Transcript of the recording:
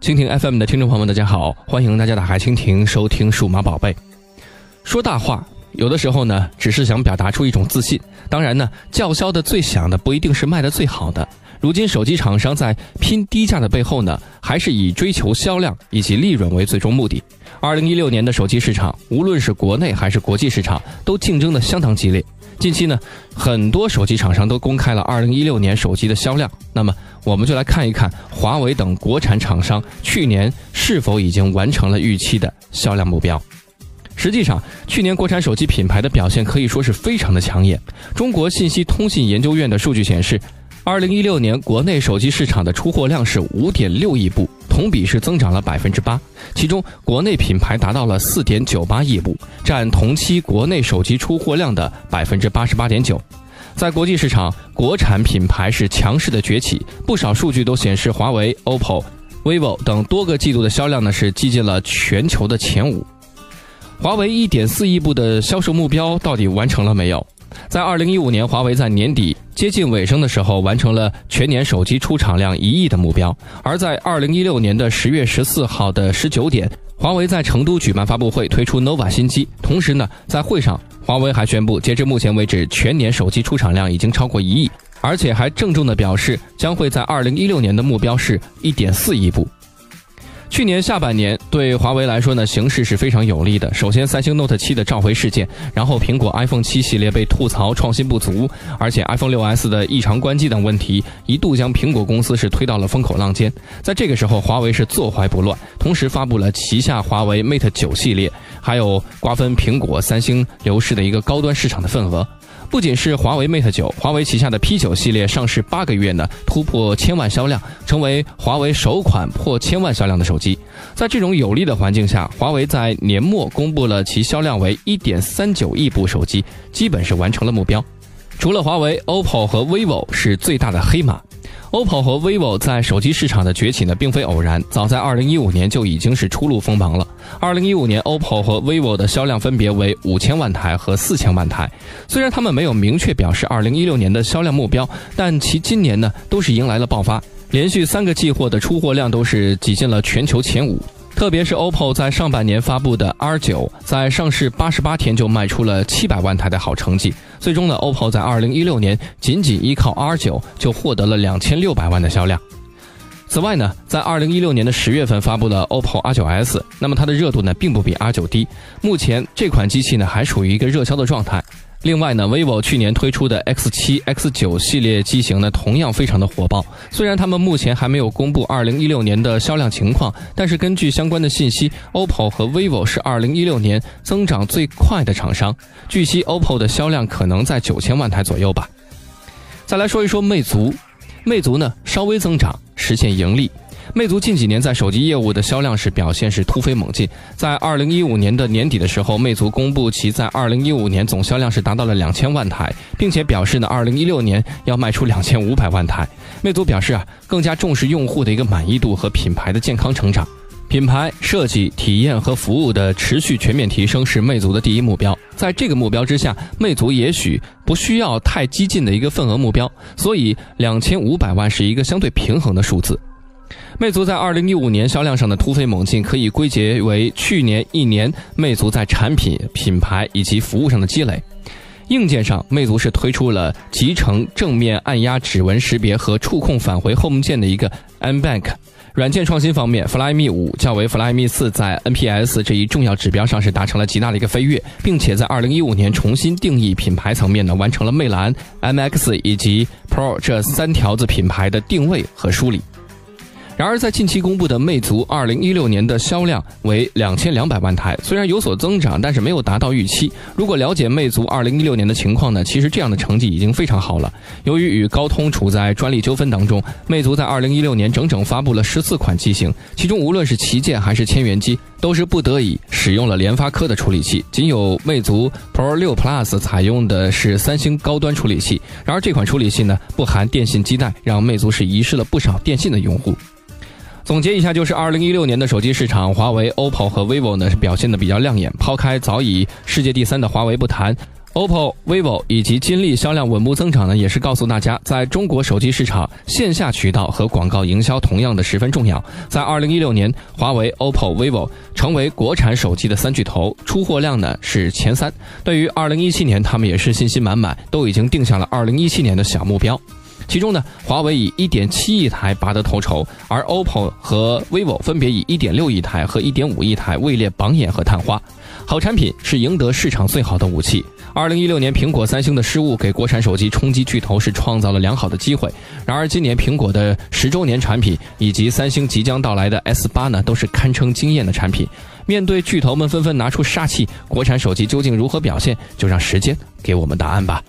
蜻蜓 FM 的听众朋友们，大家好，欢迎大家打开蜻蜓收听数码宝贝。说大话，有的时候呢，只是想表达出一种自信。当然呢，叫嚣的最响的不一定是卖的最好的。如今手机厂商在拼低价的背后呢，还是以追求销量以及利润为最终目的。二零一六年的手机市场，无论是国内还是国际市场，都竞争的相当激烈。近期呢，很多手机厂商都公开了二零一六年手机的销量。那么，我们就来看一看华为等国产厂商去年是否已经完成了预期的销量目标。实际上，去年国产手机品牌的表现可以说是非常的抢眼。中国信息通信研究院的数据显示。二零一六年国内手机市场的出货量是五点六亿部，同比是增长了百分之八。其中，国内品牌达到了四点九八亿部，占同期国内手机出货量的百分之八十八点九。在国际市场，国产品牌是强势的崛起，不少数据都显示，华为、OPPO、vivo 等多个季度的销量呢是挤进了全球的前五。华为一点四亿部的销售目标到底完成了没有？在二零一五年，华为在年底接近尾声的时候，完成了全年手机出厂量一亿的目标。而在二零一六年的十月十四号的十九点，华为在成都举办发布会，推出 nova 新机。同时呢，在会上，华为还宣布，截至目前为止，全年手机出厂量已经超过一亿，而且还郑重的表示，将会在二零一六年的目标是一点四亿部。去年下半年对华为来说呢，形势是非常有利的。首先，三星 Note 7的召回事件，然后苹果 iPhone 7系列被吐槽创新不足，而且 iPhone 6s 的异常关机等问题，一度将苹果公司是推到了风口浪尖。在这个时候，华为是坐怀不乱，同时发布了旗下华为 Mate 9系列，还有瓜分苹果、三星、流失的一个高端市场的份额。不仅是华为 Mate 九华为旗下的 P 九系列上市八个月呢，突破千万销量，成为华为首款破千万销量的手机。在这种有利的环境下，华为在年末公布了其销量为一点三九亿部手机，基本是完成了目标。除了华为，OPPO 和 vivo 是最大的黑马。OPPO 和 vivo 在手机市场的崛起呢，并非偶然，早在2015年就已经是初露锋芒了。2015年，OPPO 和 vivo 的销量分别为五千万台和四千万台。虽然他们没有明确表示2016年的销量目标，但其今年呢，都是迎来了爆发，连续三个季货的出货量都是挤进了全球前五。特别是 OPPO 在上半年发布的 R9，在上市八十八天就卖出了七百万台的好成绩。最终呢，OPPO 在二零一六年仅仅依靠 R9 就获得了两千六百万的销量。此外呢，在二零一六年的十月份发布了 OPPO R9s，那么它的热度呢并不比 R9 低。目前这款机器呢还处于一个热销的状态。另外呢，vivo 去年推出的 X7、X9 系列机型呢，同样非常的火爆。虽然他们目前还没有公布2016年的销量情况，但是根据相关的信息，OPPO 和 vivo 是2016年增长最快的厂商。据悉，OPPO 的销量可能在九千万台左右吧。再来说一说魅族，魅族呢稍微增长，实现盈利。魅族近几年在手机业务的销量是表现是突飞猛进，在二零一五年的年底的时候，魅族公布其在二零一五年总销量是达到了两千万台，并且表示呢，二零一六年要卖出两千五百万台。魅族表示啊，更加重视用户的一个满意度和品牌的健康成长，品牌设计、体验和服务的持续全面提升是魅族的第一目标。在这个目标之下，魅族也许不需要太激进的一个份额目标，所以两千五百万是一个相对平衡的数字。魅族在二零一五年销量上的突飞猛进，可以归结为去年一年魅族在产品、品牌以及服务上的积累。硬件上，魅族是推出了集成正面按压指纹识别和触控返回 Home 键的一个 M Bank。软件创新方面，Flyme 五较为 Flyme 四在 NPS 这一重要指标上是达成了极大的一个飞跃，并且在二零一五年重新定义品牌层面呢，完成了魅蓝、MX 以及 Pro 这三条子品牌的定位和梳理。然而，在近期公布的魅族二零一六年的销量为两千两百万台，虽然有所增长，但是没有达到预期。如果了解魅族二零一六年的情况呢，其实这样的成绩已经非常好了。由于与高通处在专利纠纷当中，魅族在二零一六年整整发布了十四款机型，其中无论是旗舰还是千元机，都是不得已使用了联发科的处理器。仅有魅族 Pro 六 Plus 采用的是三星高端处理器，然而这款处理器呢不含电信基带，让魅族是遗失了不少电信的用户。总结一下，就是二零一六年的手机市场，华为、OPPO 和 vivo 呢是表现的比较亮眼。抛开早已世界第三的华为不谈 OPPO、vivo 以及金立销量稳步增长呢，也是告诉大家，在中国手机市场，线下渠道和广告营销同样的十分重要。在二零一六年，华为、OPPO、vivo 成为国产手机的三巨头，出货量呢是前三。对于二零一七年，他们也是信心满满，都已经定下了二零一七年的小目标。其中呢，华为以一点七亿台拔得头筹，而 OPPO 和 vivo 分别以一点六亿台和一点五亿台位列榜眼和探花。好产品是赢得市场最好的武器。二零一六年，苹果、三星的失误给国产手机冲击巨头是创造了良好的机会。然而，今年苹果的十周年产品以及三星即将到来的 S 八呢，都是堪称惊艳的产品。面对巨头们纷纷拿出杀气，国产手机究竟如何表现？就让时间给我们答案吧。